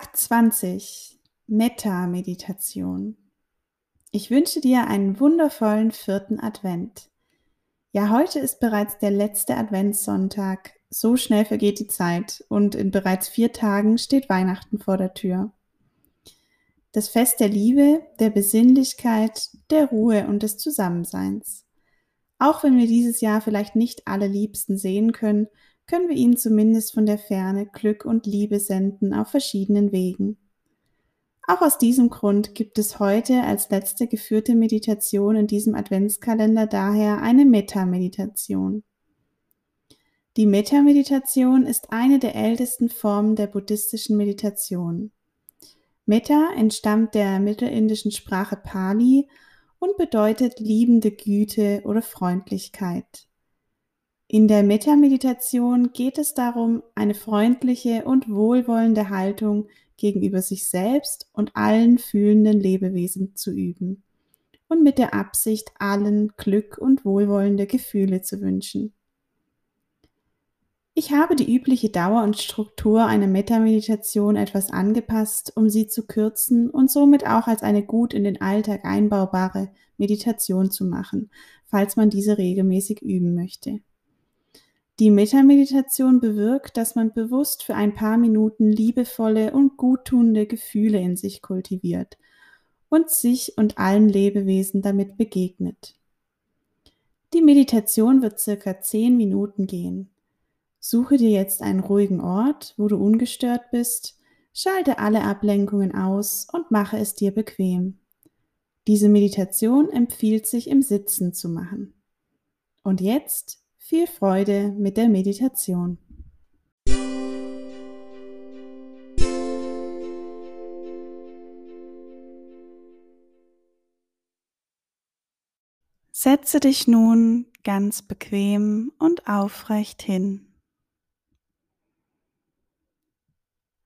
Tag 20 Metta-Meditation. Ich wünsche dir einen wundervollen vierten Advent. Ja, heute ist bereits der letzte Adventssonntag. So schnell vergeht die Zeit und in bereits vier Tagen steht Weihnachten vor der Tür. Das Fest der Liebe, der Besinnlichkeit, der Ruhe und des Zusammenseins. Auch wenn wir dieses Jahr vielleicht nicht alle Liebsten sehen können, können wir ihnen zumindest von der Ferne Glück und Liebe senden auf verschiedenen Wegen. Auch aus diesem Grund gibt es heute als letzte geführte Meditation in diesem Adventskalender daher eine Metta-Meditation. Die Metta-Meditation ist eine der ältesten Formen der buddhistischen Meditation. Metta entstammt der mittelindischen Sprache Pali und bedeutet liebende Güte oder Freundlichkeit. In der Metta-Meditation geht es darum, eine freundliche und wohlwollende Haltung gegenüber sich selbst und allen fühlenden Lebewesen zu üben und mit der Absicht, allen Glück und wohlwollende Gefühle zu wünschen. Ich habe die übliche Dauer und Struktur einer Metta-Meditation etwas angepasst, um sie zu kürzen und somit auch als eine gut in den Alltag einbaubare Meditation zu machen, falls man diese regelmäßig üben möchte. Die Metameditation bewirkt, dass man bewusst für ein paar Minuten liebevolle und guttunende Gefühle in sich kultiviert und sich und allen Lebewesen damit begegnet. Die Meditation wird circa zehn Minuten gehen. Suche dir jetzt einen ruhigen Ort, wo du ungestört bist, schalte alle Ablenkungen aus und mache es dir bequem. Diese Meditation empfiehlt sich im Sitzen zu machen. Und jetzt viel Freude mit der Meditation. Setze dich nun ganz bequem und aufrecht hin.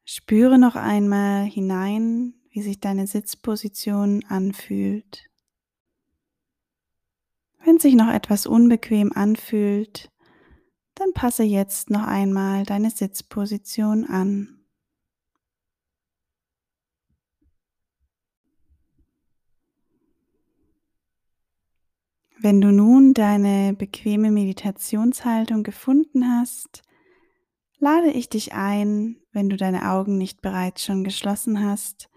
Spüre noch einmal hinein, wie sich deine Sitzposition anfühlt. Wenn sich noch etwas unbequem anfühlt, dann passe jetzt noch einmal deine Sitzposition an. Wenn du nun deine bequeme Meditationshaltung gefunden hast, lade ich dich ein, wenn du deine Augen nicht bereits schon geschlossen hast,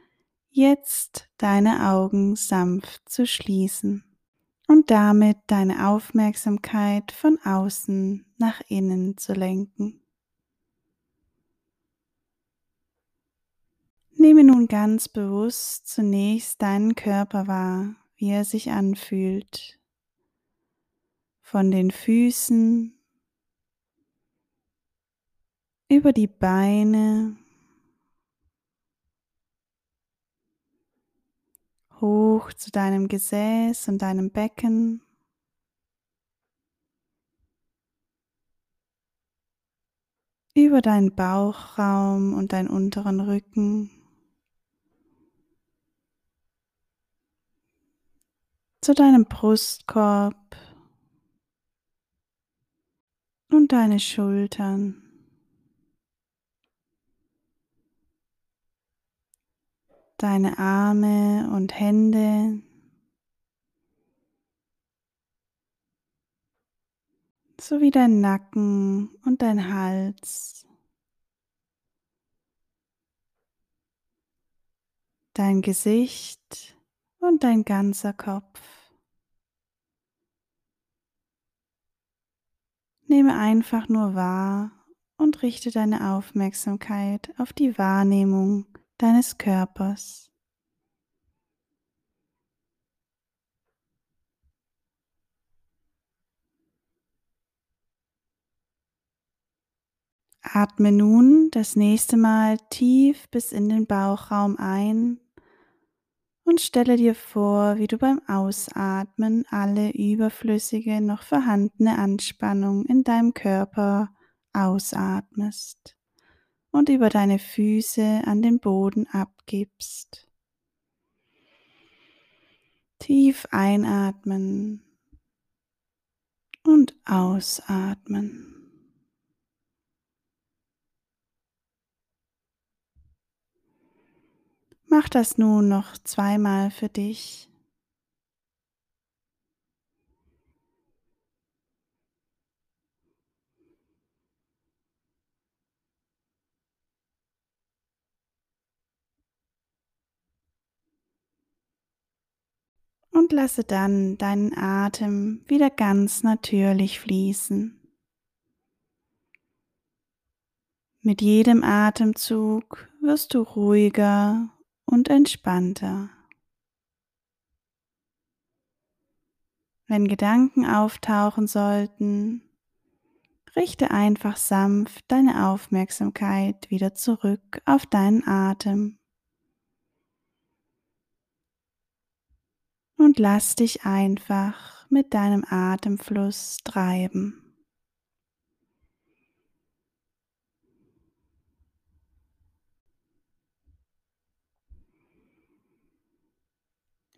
jetzt deine Augen sanft zu schließen und damit deine Aufmerksamkeit von außen nach innen zu lenken. Nehme nun ganz bewusst zunächst deinen Körper wahr, wie er sich anfühlt. Von den Füßen über die Beine hoch zu deinem Gesäß und deinem Becken. über deinen Bauchraum und deinen unteren Rücken. zu deinem Brustkorb und deine Schultern. Deine Arme und Hände. sowie dein Nacken und dein Hals, dein Gesicht und dein ganzer Kopf. Nehme einfach nur wahr und richte deine Aufmerksamkeit auf die Wahrnehmung deines Körpers. Atme nun das nächste Mal tief bis in den Bauchraum ein und stelle dir vor, wie du beim Ausatmen alle überflüssige noch vorhandene Anspannung in deinem Körper ausatmest und über deine Füße an den Boden abgibst. Tief einatmen und ausatmen. Mach das nun noch zweimal für dich. Und lasse dann deinen Atem wieder ganz natürlich fließen. Mit jedem Atemzug wirst du ruhiger und entspannter. Wenn Gedanken auftauchen sollten, richte einfach sanft deine Aufmerksamkeit wieder zurück auf deinen Atem. Und lass dich einfach mit deinem Atemfluss treiben.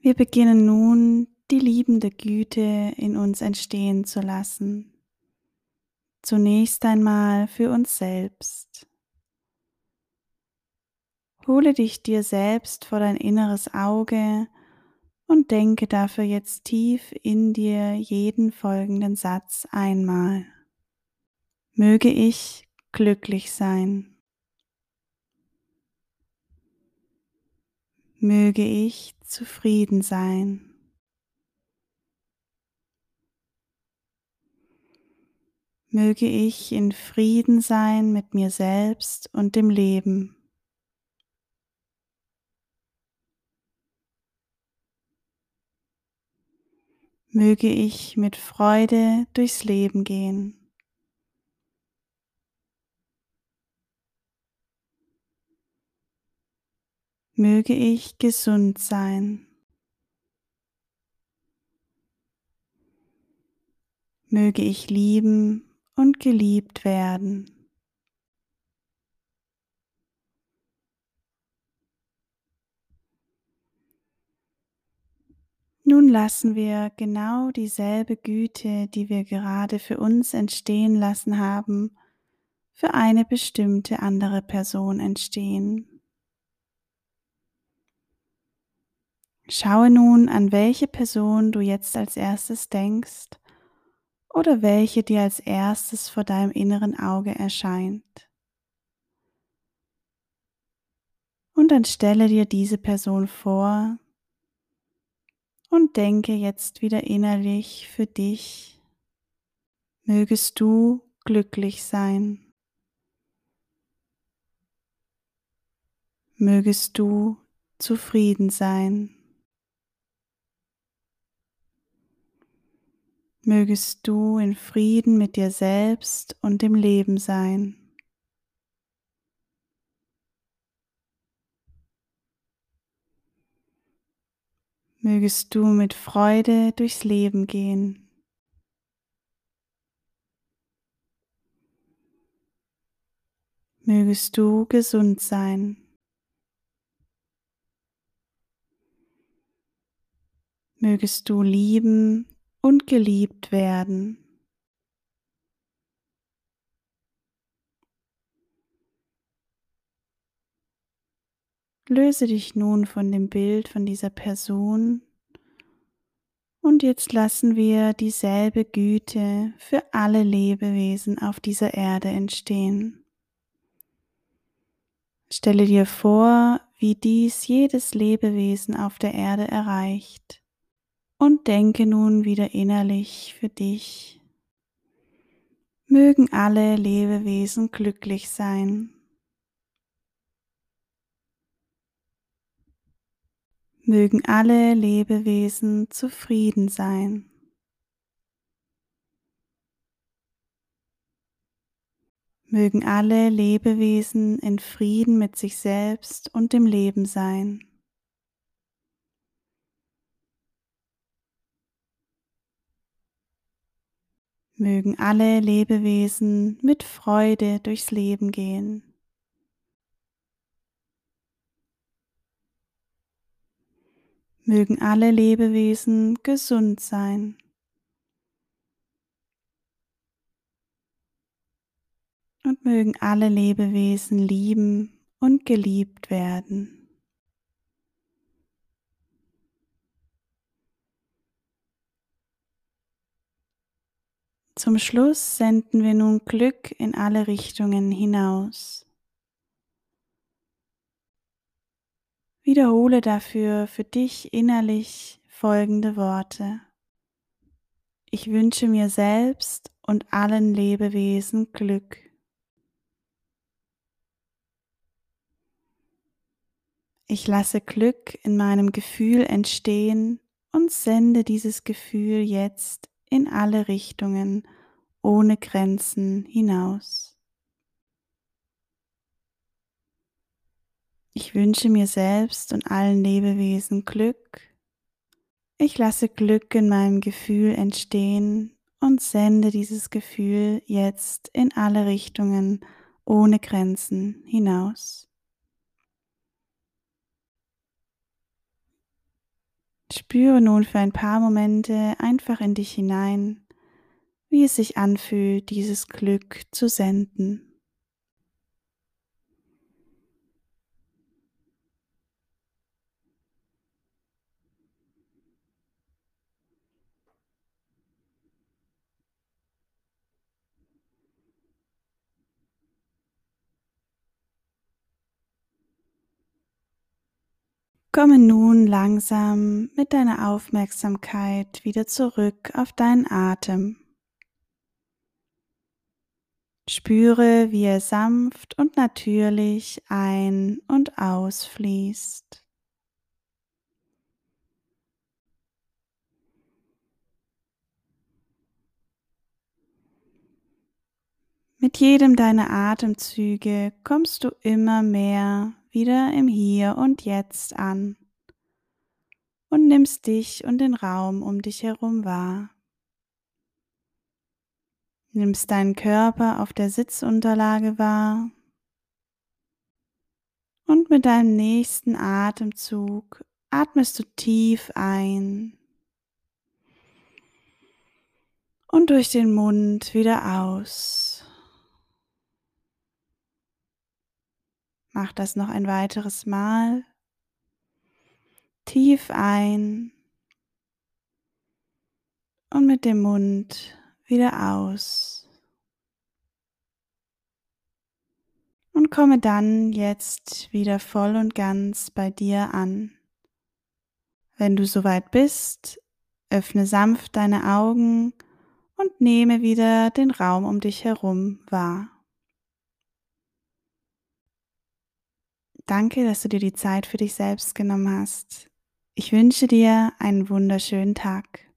Wir beginnen nun die liebende Güte in uns entstehen zu lassen. Zunächst einmal für uns selbst. Hole dich dir selbst vor dein inneres Auge und denke dafür jetzt tief in dir jeden folgenden Satz einmal. Möge ich glücklich sein. Möge ich zufrieden sein. Möge ich in Frieden sein mit mir selbst und dem Leben. Möge ich mit Freude durchs Leben gehen. Möge ich gesund sein. Möge ich lieben und geliebt werden. Nun lassen wir genau dieselbe Güte, die wir gerade für uns entstehen lassen haben, für eine bestimmte andere Person entstehen. Schaue nun, an welche Person du jetzt als erstes denkst oder welche dir als erstes vor deinem inneren Auge erscheint. Und dann stelle dir diese Person vor, und denke jetzt wieder innerlich für dich. Mögest du glücklich sein. Mögest du zufrieden sein. Mögest du in Frieden mit dir selbst und dem Leben sein. Mögest du mit Freude durchs Leben gehen. Mögest du gesund sein. Mögest du lieben und geliebt werden. Löse dich nun von dem Bild von dieser Person und jetzt lassen wir dieselbe Güte für alle Lebewesen auf dieser Erde entstehen. Stelle dir vor, wie dies jedes Lebewesen auf der Erde erreicht und denke nun wieder innerlich für dich. Mögen alle Lebewesen glücklich sein. Mögen alle Lebewesen zufrieden sein. Mögen alle Lebewesen in Frieden mit sich selbst und dem Leben sein. Mögen alle Lebewesen mit Freude durchs Leben gehen. Mögen alle Lebewesen gesund sein. Und mögen alle Lebewesen lieben und geliebt werden. Zum Schluss senden wir nun Glück in alle Richtungen hinaus. Wiederhole dafür für dich innerlich folgende Worte. Ich wünsche mir selbst und allen Lebewesen Glück. Ich lasse Glück in meinem Gefühl entstehen und sende dieses Gefühl jetzt in alle Richtungen ohne Grenzen hinaus. Ich wünsche mir selbst und allen Lebewesen Glück. Ich lasse Glück in meinem Gefühl entstehen und sende dieses Gefühl jetzt in alle Richtungen ohne Grenzen hinaus. Spüre nun für ein paar Momente einfach in dich hinein, wie es sich anfühlt, dieses Glück zu senden. Komme nun langsam mit deiner Aufmerksamkeit wieder zurück auf deinen Atem. Spüre, wie er sanft und natürlich ein- und ausfließt. Mit jedem deiner Atemzüge kommst du immer mehr wieder im Hier und Jetzt an und nimmst dich und den Raum um dich herum wahr. Nimmst deinen Körper auf der Sitzunterlage wahr und mit deinem nächsten Atemzug atmest du tief ein und durch den Mund wieder aus. Mach das noch ein weiteres Mal. Tief ein und mit dem Mund wieder aus. Und komme dann jetzt wieder voll und ganz bei dir an. Wenn du soweit bist, öffne sanft deine Augen und nehme wieder den Raum um dich herum wahr. Danke, dass du dir die Zeit für dich selbst genommen hast. Ich wünsche dir einen wunderschönen Tag.